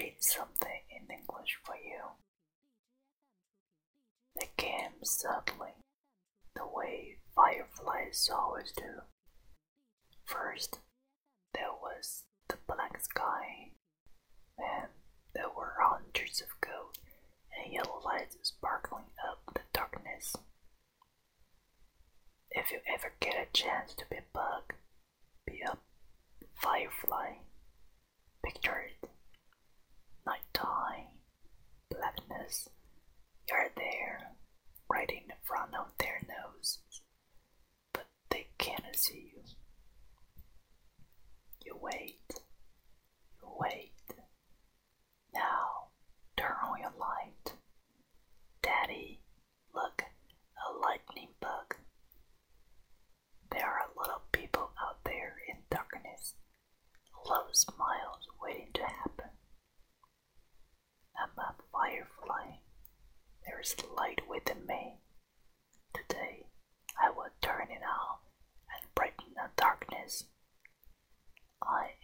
read something in English for you. They came suddenly, the way fireflies always do. First, there was the black sky, then there were hundreds of gold and yellow lights sparkling up the darkness. If you ever get a chance to be a bug, be a firefly, picture their noses, but they can't see you. You wait, you wait. Now, turn on your light. Daddy, look, a lightning bug. There are of people out there in darkness, of smiles waiting to happen. I'm a firefly. There is light I